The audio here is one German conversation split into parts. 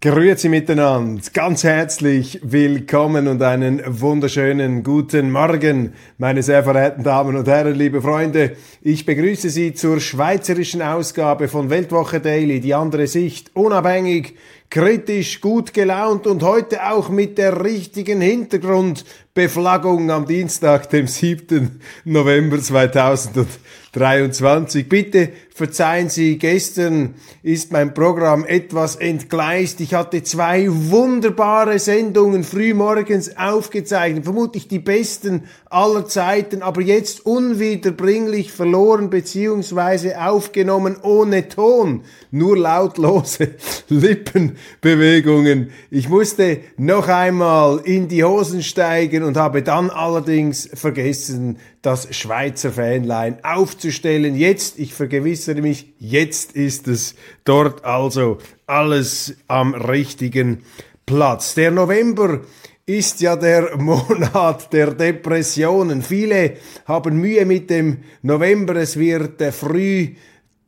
Grüezi miteinander, ganz herzlich willkommen und einen wunderschönen guten Morgen, meine sehr verehrten Damen und Herren, liebe Freunde. Ich begrüße Sie zur schweizerischen Ausgabe von Weltwoche Daily, die andere Sicht, unabhängig, kritisch, gut gelaunt und heute auch mit der richtigen Hintergrundbeflaggung am Dienstag, dem 7. November 2023. Bitte Verzeihen Sie, gestern ist mein Programm etwas entgleist. Ich hatte zwei wunderbare Sendungen frühmorgens aufgezeichnet, vermutlich die besten aller Zeiten, aber jetzt unwiederbringlich verloren beziehungsweise aufgenommen ohne Ton, nur lautlose Lippenbewegungen. Ich musste noch einmal in die Hosen steigen und habe dann allerdings vergessen, das Schweizer Fanlein aufzustellen. Jetzt, ich vergewissere mich, jetzt ist es dort also alles am richtigen Platz. Der November ist ja der Monat der Depressionen. Viele haben Mühe mit dem November. Es wird früh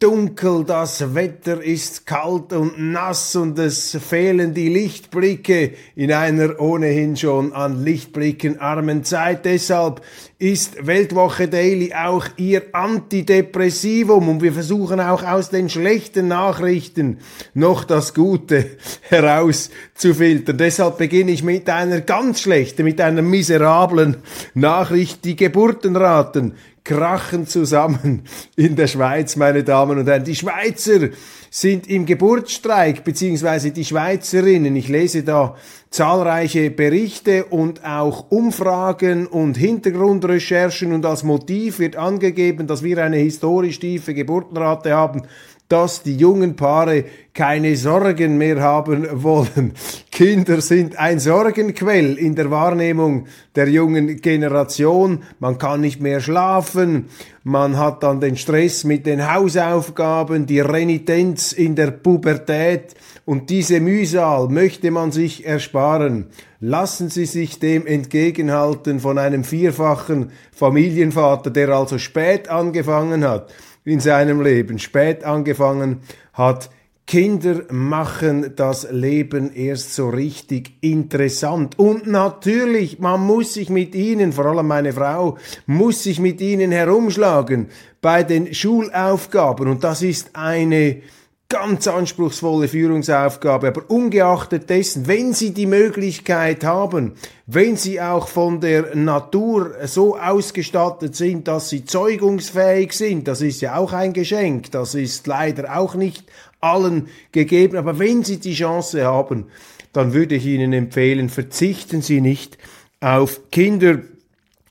dunkel, das Wetter ist kalt und nass und es fehlen die Lichtblicke in einer ohnehin schon an Lichtblicken armen Zeit. Deshalb ist Weltwoche Daily auch ihr Antidepressivum und wir versuchen auch aus den schlechten Nachrichten noch das Gute herauszufiltern. Deshalb beginne ich mit einer ganz schlechten, mit einer miserablen Nachricht. Die Geburtenraten krachen zusammen in der Schweiz, meine Damen und Herren. Die Schweizer sind im Geburtsstreik, beziehungsweise die Schweizerinnen. Ich lese da zahlreiche Berichte und auch Umfragen und Hintergrundrecherchen und als Motiv wird angegeben, dass wir eine historisch tiefe Geburtenrate haben dass die jungen Paare keine Sorgen mehr haben wollen. Kinder sind ein Sorgenquell in der Wahrnehmung der jungen Generation. Man kann nicht mehr schlafen, man hat dann den Stress mit den Hausaufgaben, die Renitenz in der Pubertät und diese Mühsal möchte man sich ersparen. Lassen Sie sich dem entgegenhalten von einem vierfachen Familienvater, der also spät angefangen hat in seinem Leben spät angefangen hat. Kinder machen das Leben erst so richtig interessant. Und natürlich, man muss sich mit ihnen, vor allem meine Frau, muss sich mit ihnen herumschlagen bei den Schulaufgaben. Und das ist eine ganz anspruchsvolle Führungsaufgabe, aber ungeachtet dessen, wenn Sie die Möglichkeit haben, wenn Sie auch von der Natur so ausgestattet sind, dass Sie zeugungsfähig sind, das ist ja auch ein Geschenk, das ist leider auch nicht allen gegeben, aber wenn Sie die Chance haben, dann würde ich Ihnen empfehlen, verzichten Sie nicht auf Kinder,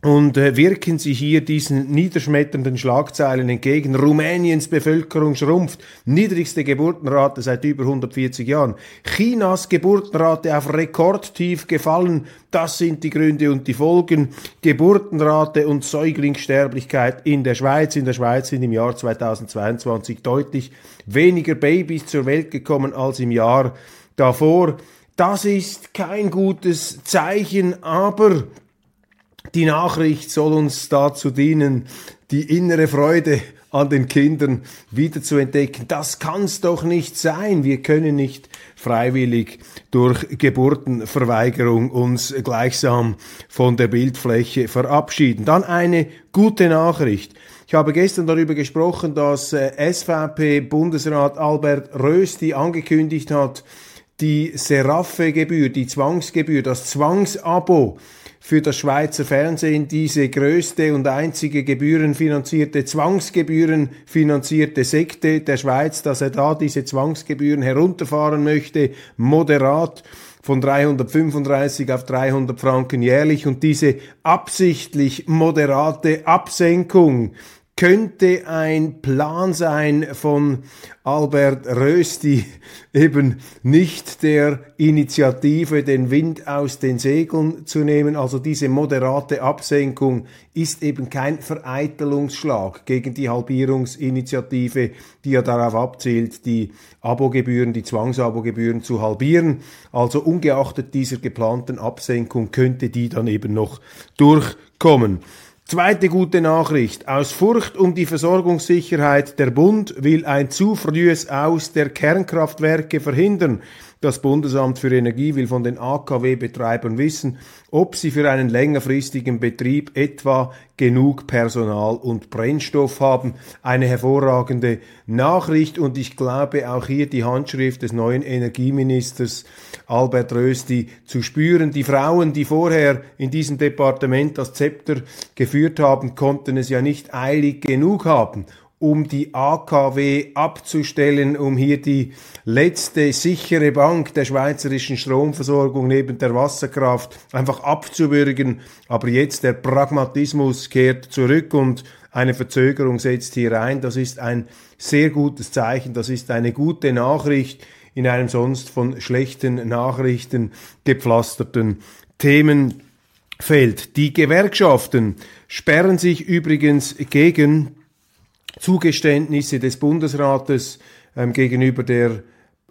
und äh, wirken Sie hier diesen niederschmetternden Schlagzeilen entgegen. Rumäniens Bevölkerung schrumpft, niedrigste Geburtenrate seit über 140 Jahren. Chinas Geburtenrate auf Rekordtief gefallen, das sind die Gründe und die Folgen. Geburtenrate und Säuglingssterblichkeit in der Schweiz. In der Schweiz sind im Jahr 2022 deutlich weniger Babys zur Welt gekommen als im Jahr davor. Das ist kein gutes Zeichen, aber die Nachricht soll uns dazu dienen, die innere Freude an den Kindern wieder zu entdecken. Das kann's doch nicht sein. Wir können nicht freiwillig durch Geburtenverweigerung uns gleichsam von der Bildfläche verabschieden. Dann eine gute Nachricht. Ich habe gestern darüber gesprochen, dass äh, SVP-Bundesrat Albert Rösti angekündigt hat, die Seraphe-Gebühr, die Zwangsgebühr, das Zwangsabo für das Schweizer Fernsehen diese größte und einzige gebührenfinanzierte, zwangsgebührenfinanzierte Sekte der Schweiz, dass er da diese Zwangsgebühren herunterfahren möchte, moderat von 335 auf 300 Franken jährlich. Und diese absichtlich moderate Absenkung könnte ein Plan sein von Albert Rösti, eben nicht der Initiative, den Wind aus den Segeln zu nehmen. Also diese moderate Absenkung ist eben kein Vereitelungsschlag gegen die Halbierungsinitiative, die ja darauf abzielt, die Abogebühren, die Zwangsabogebühren zu halbieren. Also ungeachtet dieser geplanten Absenkung könnte die dann eben noch durchkommen. Zweite gute Nachricht. Aus Furcht um die Versorgungssicherheit der Bund will ein zu frühes Aus der Kernkraftwerke verhindern. Das Bundesamt für Energie will von den AKW-Betreibern wissen, ob sie für einen längerfristigen Betrieb etwa genug Personal und Brennstoff haben. Eine hervorragende Nachricht und ich glaube auch hier die Handschrift des neuen Energieministers Albert Rösti zu spüren. Die Frauen, die vorher in diesem Departement das Zepter geführt haben, konnten es ja nicht eilig genug haben um die AKW abzustellen, um hier die letzte sichere Bank der schweizerischen Stromversorgung neben der Wasserkraft einfach abzuwürgen. Aber jetzt der Pragmatismus kehrt zurück und eine Verzögerung setzt hier ein. Das ist ein sehr gutes Zeichen, das ist eine gute Nachricht in einem sonst von schlechten Nachrichten gepflasterten Themenfeld. Die Gewerkschaften sperren sich übrigens gegen Zugeständnisse des Bundesrates ähm, gegenüber der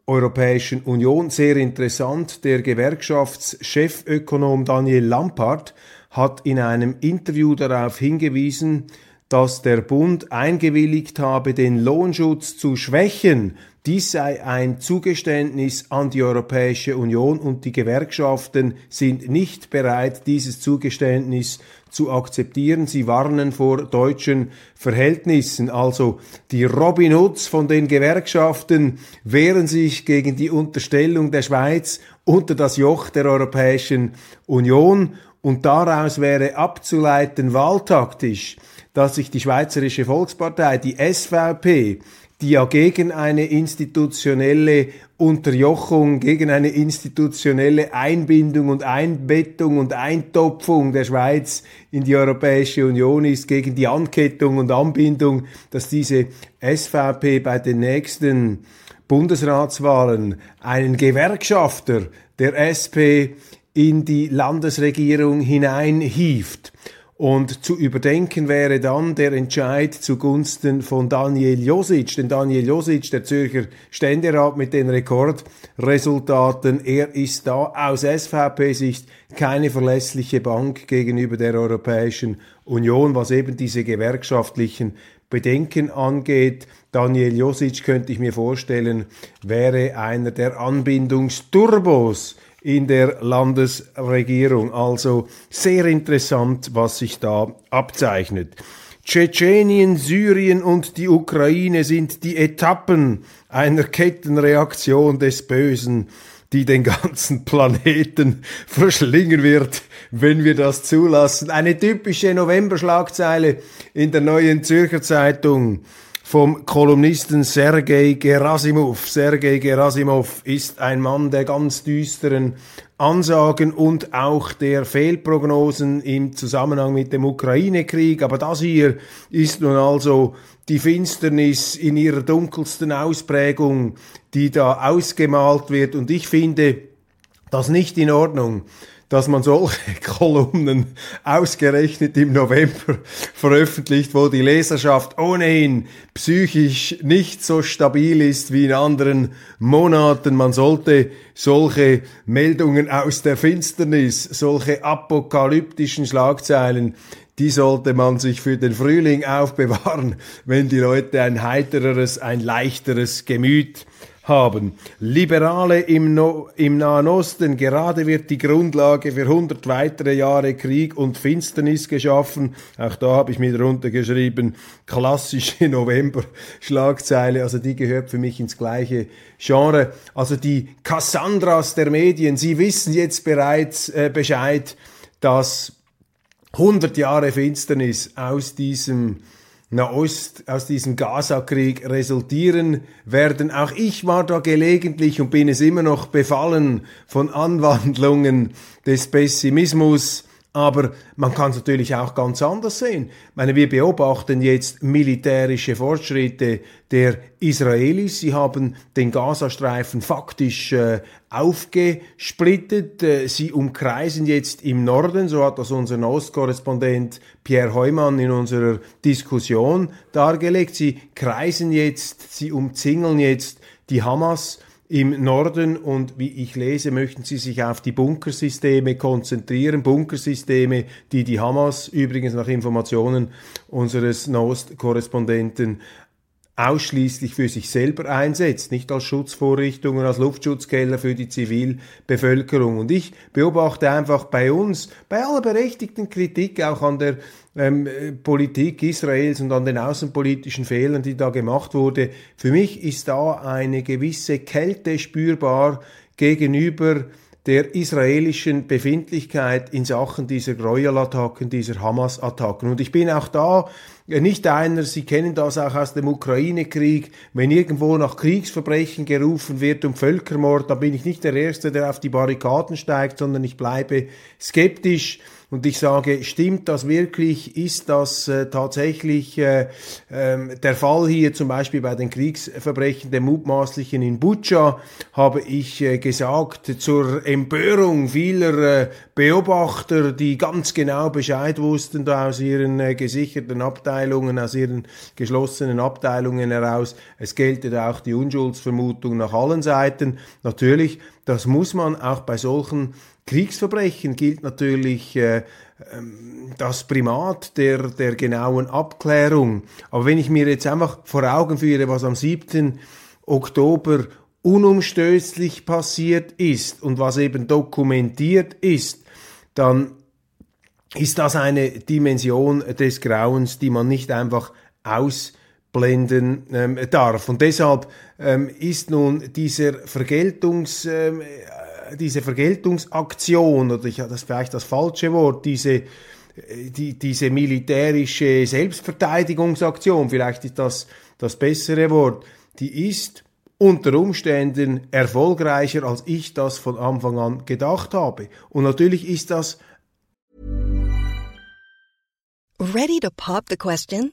Europäischen Union. Sehr interessant. Der Gewerkschaftschefökonom Daniel Lampard hat in einem Interview darauf hingewiesen, dass der Bund eingewilligt habe, den Lohnschutz zu schwächen. Dies sei ein Zugeständnis an die Europäische Union und die Gewerkschaften sind nicht bereit, dieses Zugeständnis zu akzeptieren. Sie warnen vor deutschen Verhältnissen. Also die Robin Hoods von den Gewerkschaften wehren sich gegen die Unterstellung der Schweiz unter das Joch der Europäischen Union und daraus wäre abzuleiten wahltaktisch, dass sich die Schweizerische Volkspartei, die SVP, die ja gegen eine institutionelle Unterjochung, gegen eine institutionelle Einbindung und Einbettung und Eintopfung der Schweiz in die Europäische Union ist, gegen die Ankettung und Anbindung, dass diese SVP bei den nächsten Bundesratswahlen einen Gewerkschafter der SP in die Landesregierung hineinhieft. Und zu überdenken wäre dann der Entscheid zugunsten von Daniel Josic. Denn Daniel Josic, der Zürcher Ständerat mit den Rekordresultaten, er ist da aus SVP-Sicht keine verlässliche Bank gegenüber der Europäischen Union, was eben diese gewerkschaftlichen Bedenken angeht. Daniel Josic könnte ich mir vorstellen, wäre einer der Anbindungsturbos in der Landesregierung. Also sehr interessant, was sich da abzeichnet. Tschetschenien, Syrien und die Ukraine sind die Etappen einer Kettenreaktion des Bösen, die den ganzen Planeten verschlingen wird, wenn wir das zulassen. Eine typische Novemberschlagzeile in der neuen Zürcher Zeitung vom Kolumnisten Sergei Gerasimov. Sergei Gerasimov ist ein Mann der ganz düsteren Ansagen und auch der Fehlprognosen im Zusammenhang mit dem Ukraine-Krieg. Aber das hier ist nun also die Finsternis in ihrer dunkelsten Ausprägung, die da ausgemalt wird. Und ich finde das nicht in Ordnung dass man solche Kolumnen ausgerechnet im November veröffentlicht, wo die Leserschaft ohnehin psychisch nicht so stabil ist wie in anderen Monaten. Man sollte solche Meldungen aus der Finsternis, solche apokalyptischen Schlagzeilen, die sollte man sich für den Frühling aufbewahren, wenn die Leute ein heitereres, ein leichteres Gemüt haben. Liberale im, no im Nahen Osten, gerade wird die Grundlage für 100 weitere Jahre Krieg und Finsternis geschaffen. Auch da habe ich mir drunter geschrieben, klassische November-Schlagzeile, also die gehört für mich ins gleiche Genre. Also die Cassandras der Medien, sie wissen jetzt bereits äh, Bescheid, dass 100 Jahre Finsternis aus diesem Nahost, aus diesem Gaza-Krieg resultieren werden. Auch ich war da gelegentlich und bin es immer noch befallen von Anwandlungen des Pessimismus, aber man kann es natürlich auch ganz anders sehen. Ich meine, wir beobachten jetzt militärische Fortschritte der Israelis. Sie haben den Gazastreifen faktisch äh, aufgesplittet. Äh, sie umkreisen jetzt im Norden, so hat das unser Ostkorrespondent Pierre Heumann in unserer Diskussion dargelegt. Sie kreisen jetzt, sie umzingeln jetzt die Hamas im Norden und wie ich lese, möchten sie sich auf die Bunkersysteme konzentrieren. Bunkersysteme, die die Hamas übrigens nach Informationen unseres Nost-Korrespondenten ausschließlich für sich selber einsetzt, nicht als Schutzvorrichtungen, als Luftschutzkeller für die Zivilbevölkerung. Und ich beobachte einfach bei uns, bei aller berechtigten Kritik auch an der ähm, Politik Israels und an den außenpolitischen Fehlern, die da gemacht wurde, für mich ist da eine gewisse Kälte spürbar gegenüber der israelischen Befindlichkeit in Sachen dieser Gräuelattacken, dieser Hamas-Attacken. Und ich bin auch da nicht einer, Sie kennen das auch aus dem Ukraine-Krieg, wenn irgendwo nach Kriegsverbrechen gerufen wird und Völkermord, da bin ich nicht der Erste, der auf die Barrikaden steigt, sondern ich bleibe skeptisch und ich sage, stimmt das wirklich? Ist das äh, tatsächlich äh, äh, der Fall hier zum Beispiel bei den Kriegsverbrechen der Mutmaßlichen in Butscha? Habe ich äh, gesagt, zur Empörung vieler äh, Beobachter, die ganz genau Bescheid wussten da aus ihren äh, gesicherten Abteilungen, aus ihren geschlossenen Abteilungen heraus. Es gelte auch die Unschuldsvermutung nach allen Seiten. Natürlich, das muss man auch bei solchen Kriegsverbrechen gilt natürlich äh, ähm, das Primat der, der genauen Abklärung. Aber wenn ich mir jetzt einfach vor Augen führe, was am 7. Oktober unumstößlich passiert ist und was eben dokumentiert ist, dann ist das eine Dimension des Grauens, die man nicht einfach ausblenden ähm, darf. Und deshalb ähm, ist nun dieser Vergeltungs, ähm, diese Vergeltungsaktion, oder ich, das ist vielleicht das falsche Wort, diese, die, diese militärische Selbstverteidigungsaktion, vielleicht ist das das bessere Wort, die ist unter Umständen erfolgreicher, als ich das von Anfang an gedacht habe. Und natürlich ist das. Ready to pop the question?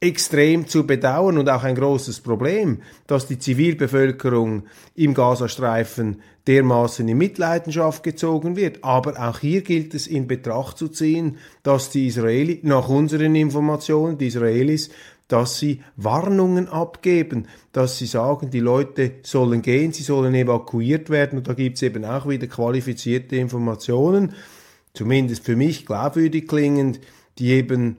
Extrem zu bedauern und auch ein großes Problem, dass die Zivilbevölkerung im Gazastreifen dermaßen in Mitleidenschaft gezogen wird. Aber auch hier gilt es in Betracht zu ziehen, dass die Israelis, nach unseren Informationen, die Israelis, dass sie Warnungen abgeben, dass sie sagen, die Leute sollen gehen, sie sollen evakuiert werden. Und da gibt es eben auch wieder qualifizierte Informationen, zumindest für mich glaubwürdig klingend, die eben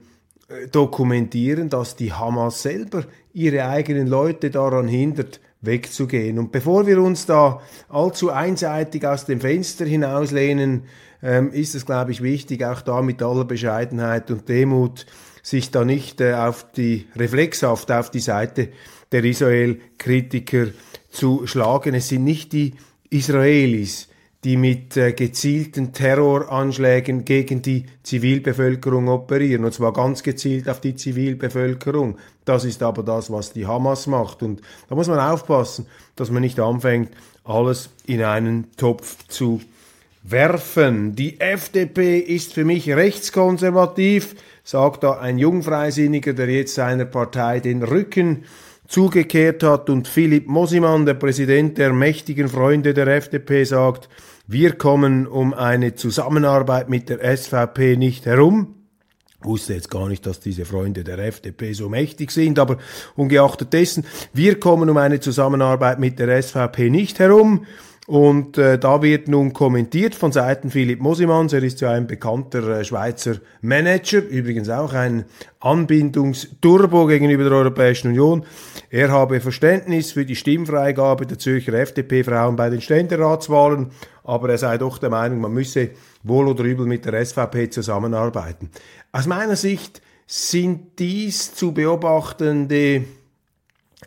dokumentieren, dass die Hamas selber ihre eigenen Leute daran hindert, wegzugehen. Und bevor wir uns da allzu einseitig aus dem Fenster hinauslehnen, ähm, ist es, glaube ich, wichtig, auch da mit aller Bescheidenheit und Demut sich da nicht äh, auf die reflexhaft auf die Seite der Israel-Kritiker zu schlagen. Es sind nicht die Israelis, die mit äh, gezielten Terroranschlägen gegen die Zivilbevölkerung operieren, und zwar ganz gezielt auf die Zivilbevölkerung. Das ist aber das, was die Hamas macht. Und da muss man aufpassen, dass man nicht anfängt, alles in einen Topf zu werfen. Die FDP ist für mich rechtskonservativ, sagt da ein Jungfreisinniger, der jetzt seiner Partei den Rücken zugekehrt hat. Und Philipp Mosimann, der Präsident der mächtigen Freunde der FDP, sagt, wir kommen um eine Zusammenarbeit mit der SVP nicht herum wusste jetzt gar nicht, dass diese Freunde der FDP so mächtig sind, aber ungeachtet dessen, wir kommen um eine Zusammenarbeit mit der SVP nicht herum. Und äh, da wird nun kommentiert von Seiten Philipp Mosimans, er ist ja ein bekannter äh, Schweizer Manager, übrigens auch ein Anbindungsturbo gegenüber der Europäischen Union. Er habe Verständnis für die Stimmfreigabe der Zürcher FDP-Frauen bei den Ständeratswahlen, aber er sei doch der Meinung, man müsse wohl oder übel mit der SVP zusammenarbeiten. Aus meiner Sicht sind dies zu beobachtende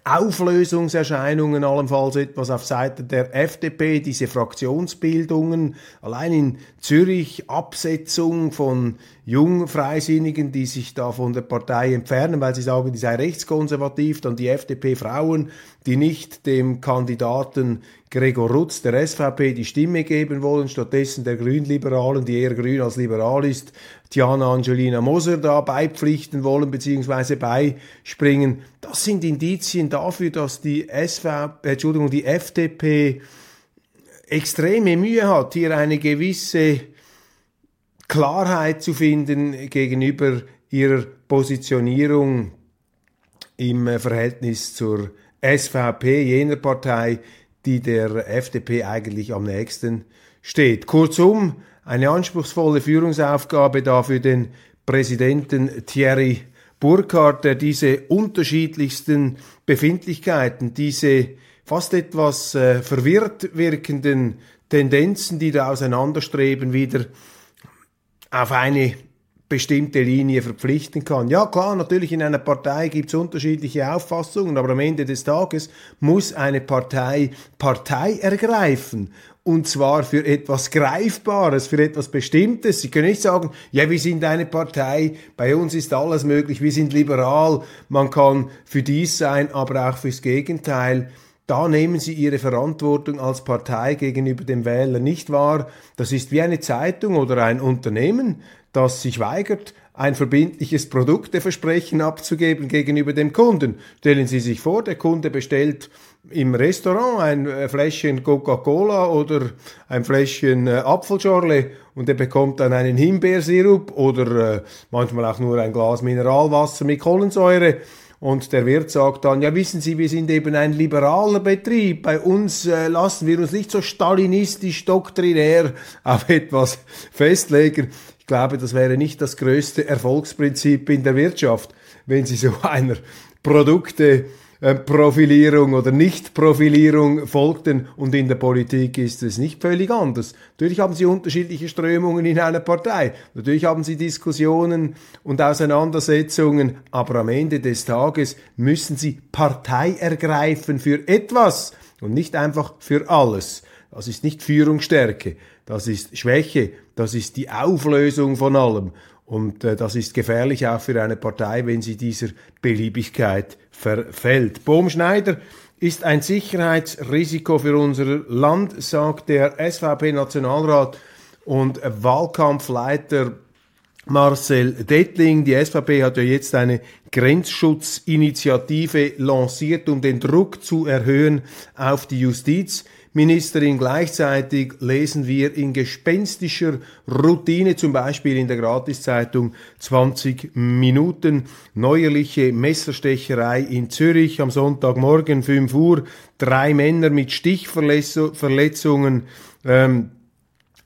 Auflösungserscheinungen allenfalls etwas auf Seite der FDP, diese Fraktionsbildungen, allein in Zürich Absetzung von Jungfreisinnigen, die sich da von der Partei entfernen, weil sie sagen, die sei rechtskonservativ, dann die FDP-Frauen, die nicht dem Kandidaten Gregor Rutz der SVP die Stimme geben wollen, stattdessen der Grünliberalen, die eher grün als liberal ist, Diana Angelina Moser da beipflichten wollen bzw. beispringen. Das sind Indizien dafür, dass die SVP, Entschuldigung, die FDP extreme Mühe hat, hier eine gewisse Klarheit zu finden gegenüber ihrer Positionierung im Verhältnis zur SVP, jener Partei, die der FDP eigentlich am nächsten steht. Kurzum, eine anspruchsvolle Führungsaufgabe da für den Präsidenten Thierry Burkhardt, der diese unterschiedlichsten Befindlichkeiten, diese fast etwas äh, verwirrt wirkenden Tendenzen, die da auseinanderstreben, wieder auf eine bestimmte Linie verpflichten kann. Ja klar, natürlich in einer Partei gibt es unterschiedliche Auffassungen, aber am Ende des Tages muss eine Partei Partei ergreifen. Und zwar für etwas Greifbares, für etwas Bestimmtes. Sie können nicht sagen, ja, wir sind eine Partei, bei uns ist alles möglich, wir sind liberal, man kann für dies sein, aber auch fürs Gegenteil. Da nehmen Sie Ihre Verantwortung als Partei gegenüber dem Wähler nicht wahr. Das ist wie eine Zeitung oder ein Unternehmen das sich weigert, ein verbindliches Produkteversprechen abzugeben gegenüber dem Kunden. Stellen Sie sich vor, der Kunde bestellt im Restaurant ein äh, Fläschchen Coca-Cola oder ein Fläschchen äh, Apfelschorle und er bekommt dann einen Himbeersirup oder äh, manchmal auch nur ein Glas Mineralwasser mit Kohlensäure. Und der Wirt sagt dann, ja wissen Sie, wir sind eben ein liberaler Betrieb. Bei uns äh, lassen wir uns nicht so stalinistisch doktrinär auf etwas festlegen. Ich glaube, das wäre nicht das größte Erfolgsprinzip in der Wirtschaft, wenn Sie so einer Produkte Profilierung oder Nichtprofilierung folgten und in der Politik ist es nicht völlig anders. Natürlich haben Sie unterschiedliche Strömungen in einer Partei, natürlich haben Sie Diskussionen und Auseinandersetzungen, aber am Ende des Tages müssen Sie Partei ergreifen für etwas und nicht einfach für alles. Das ist nicht Führungsstärke, das ist Schwäche, das ist die Auflösung von allem. Und äh, das ist gefährlich auch für eine Partei, wenn sie dieser Beliebigkeit verfällt. Bohm Schneider ist ein Sicherheitsrisiko für unser Land, sagt der SVP-Nationalrat und Wahlkampfleiter Marcel Dettling. Die SVP hat ja jetzt eine Grenzschutzinitiative lanciert, um den Druck zu erhöhen auf die Justiz. Ministerin. Gleichzeitig lesen wir in gespenstischer Routine, zum Beispiel in der Gratiszeitung 20 Minuten, neuerliche Messerstecherei in Zürich am Sonntagmorgen 5 Uhr, drei Männer mit Stichverletzungen ähm,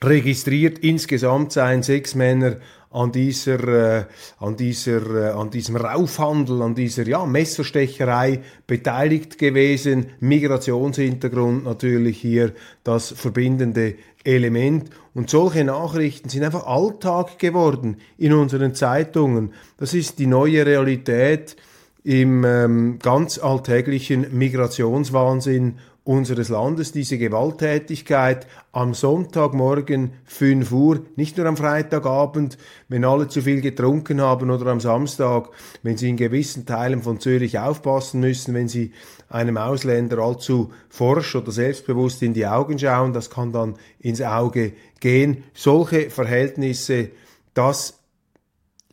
registriert, insgesamt seien sechs Männer an dieser, äh, an dieser, äh, an diesem Raufhandel, an dieser ja, Messerstecherei beteiligt gewesen. Migrationshintergrund natürlich hier das verbindende Element. Und solche Nachrichten sind einfach Alltag geworden in unseren Zeitungen. Das ist die neue Realität im ähm, ganz alltäglichen Migrationswahnsinn unseres Landes, diese Gewalttätigkeit am Sonntagmorgen 5 Uhr, nicht nur am Freitagabend, wenn alle zu viel getrunken haben oder am Samstag, wenn sie in gewissen Teilen von Zürich aufpassen müssen, wenn sie einem Ausländer allzu forsch oder selbstbewusst in die Augen schauen, das kann dann ins Auge gehen. Solche Verhältnisse, das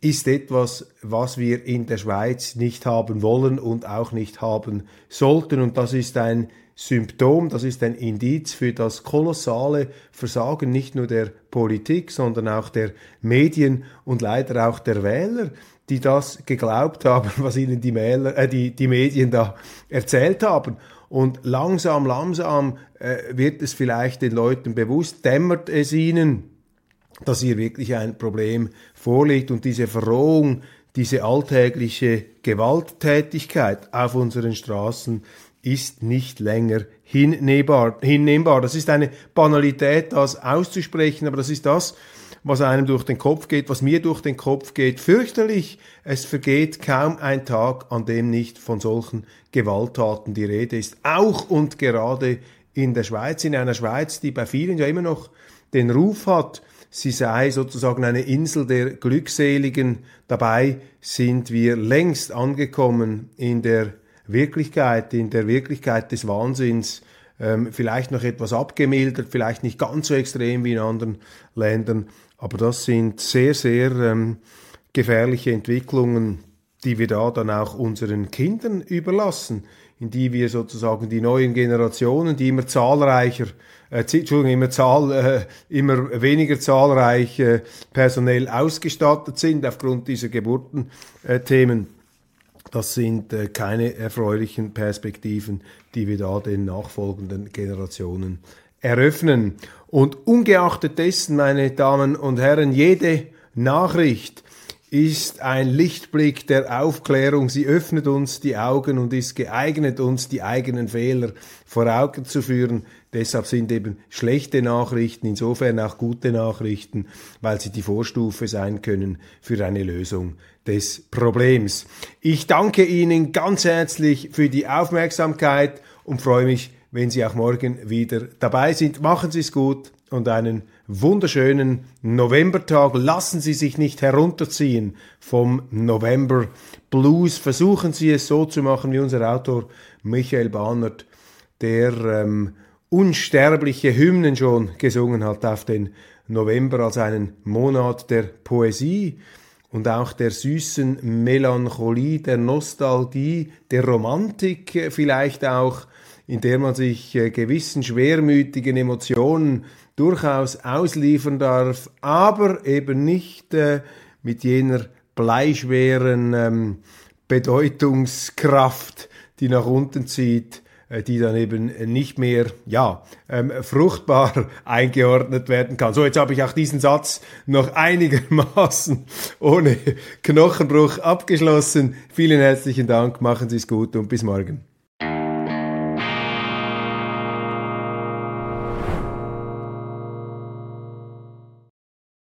ist etwas, was wir in der Schweiz nicht haben wollen und auch nicht haben sollten. Und das ist ein Symptom, das ist ein Indiz für das kolossale Versagen nicht nur der Politik, sondern auch der Medien und leider auch der Wähler, die das geglaubt haben, was ihnen die, Wähler, äh, die, die Medien da erzählt haben. Und langsam, langsam äh, wird es vielleicht den Leuten bewusst, dämmert es ihnen, dass hier wirklich ein Problem vorliegt und diese Verrohung, diese alltägliche Gewalttätigkeit auf unseren Straßen ist nicht länger hinnehmbar. hinnehmbar. Das ist eine Banalität, das auszusprechen, aber das ist das, was einem durch den Kopf geht, was mir durch den Kopf geht. Fürchterlich, es vergeht kaum ein Tag, an dem nicht von solchen Gewalttaten die Rede ist. Auch und gerade in der Schweiz, in einer Schweiz, die bei vielen ja immer noch den Ruf hat, sie sei sozusagen eine Insel der Glückseligen. Dabei sind wir längst angekommen in der Wirklichkeit, in der Wirklichkeit des Wahnsinns, ähm, vielleicht noch etwas abgemildert, vielleicht nicht ganz so extrem wie in anderen Ländern, aber das sind sehr, sehr ähm, gefährliche Entwicklungen, die wir da dann auch unseren Kindern überlassen, in die wir sozusagen die neuen Generationen, die immer zahlreicher, äh, Entschuldigung, immer, Zahl, äh, immer weniger zahlreich äh, personell ausgestattet sind aufgrund dieser Geburtenthemen, äh, das sind äh, keine erfreulichen Perspektiven, die wir da den nachfolgenden Generationen eröffnen. Und ungeachtet dessen, meine Damen und Herren, jede Nachricht ist ein Lichtblick der Aufklärung. Sie öffnet uns die Augen und ist geeignet, uns die eigenen Fehler vor Augen zu führen. Deshalb sind eben schlechte Nachrichten insofern auch gute Nachrichten, weil sie die Vorstufe sein können für eine Lösung des Problems. Ich danke Ihnen ganz herzlich für die Aufmerksamkeit und freue mich, wenn Sie auch morgen wieder dabei sind. Machen Sie es gut und einen wunderschönen Novembertag. Lassen Sie sich nicht herunterziehen vom November Blues. Versuchen Sie es so zu machen wie unser Autor Michael Bahnert, der ähm, unsterbliche Hymnen schon gesungen hat auf den November als einen Monat der Poesie und auch der süßen Melancholie, der Nostalgie, der Romantik vielleicht auch, in der man sich äh, gewissen schwermütigen Emotionen durchaus ausliefern darf, aber eben nicht äh, mit jener bleischweren ähm, Bedeutungskraft, die nach unten zieht, die dann eben nicht mehr ja ähm, fruchtbar eingeordnet werden kann. So, jetzt habe ich auch diesen Satz noch einigermaßen ohne Knochenbruch abgeschlossen. Vielen herzlichen Dank, machen Sie es gut und bis morgen.